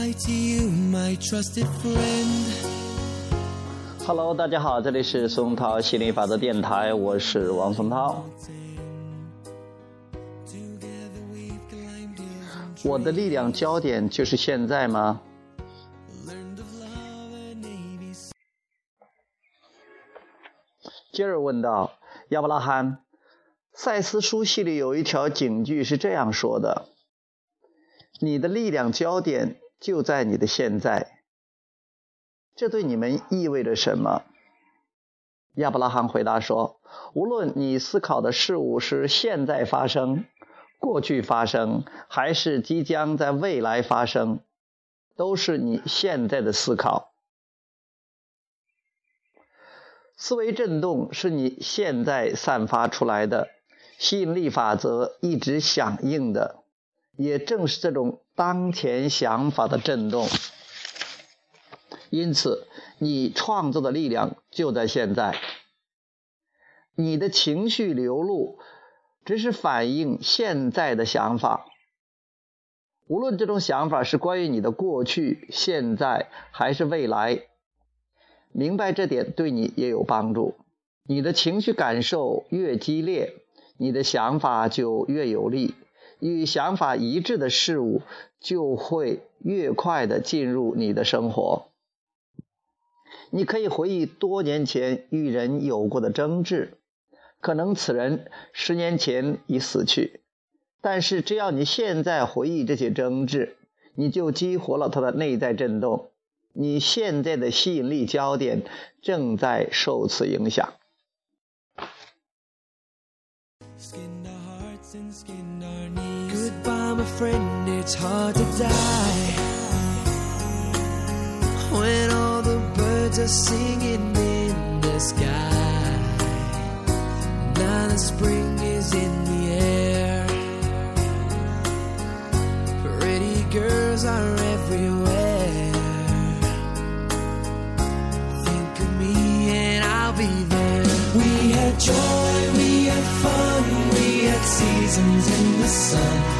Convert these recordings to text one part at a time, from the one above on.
to you, my trusted friend. Hello，大家好，这里是松涛心理法则电台，我是王松涛。我的力量焦点就是现在吗？杰尔问道：“亚伯拉罕，赛斯书系里有一条警句是这样说的：‘你的力量焦点就在你的现在。’这对你们意味着什么？”亚伯拉罕回答说：“无论你思考的事物是现在发生。”过去发生还是即将在未来发生，都是你现在的思考。思维振动是你现在散发出来的，吸引力法则一直响应的，也正是这种当前想法的振动。因此，你创造的力量就在现在。你的情绪流露。只是反映现在的想法，无论这种想法是关于你的过去、现在还是未来，明白这点对你也有帮助。你的情绪感受越激烈，你的想法就越有力。与想法一致的事物就会越快的进入你的生活。你可以回忆多年前与人有过的争执。可能此人十年前已死去，但是只要你现在回忆这些争执，你就激活了他的内在震动。你现在的吸引力焦点正在受此影响。Now the spring is in the air. Pretty girls are everywhere. Think of me and I'll be there. We had joy, we had fun, we had seasons in the sun.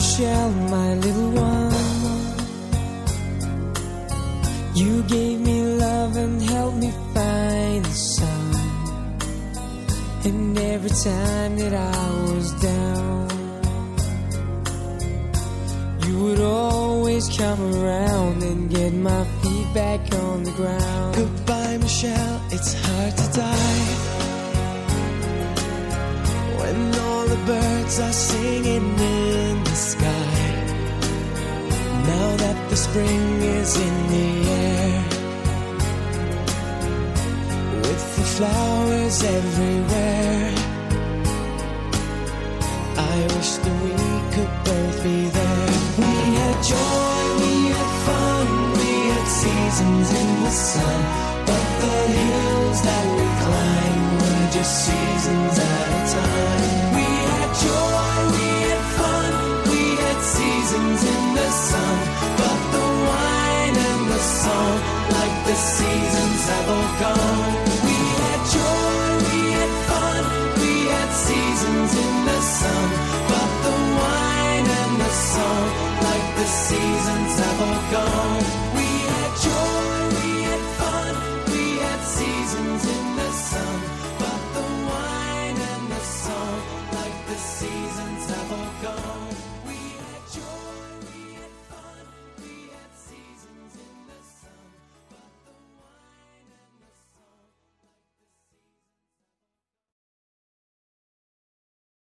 Michelle, my little one. You gave me love and helped me find the sun. And every time that I was down, you would always come around and get my feet back on the ground. Goodbye, Michelle, it's hard to die. When all the birds are singing in the sky. Now that the spring is in the air. With the flowers everywhere. I wish that we could both be there. We had joy, we had fun, we had seasons in the sun. Seasons had a time, we had joy, we had fun, we had seasons in the sun, but the wine and the song, like the seasons have all gone.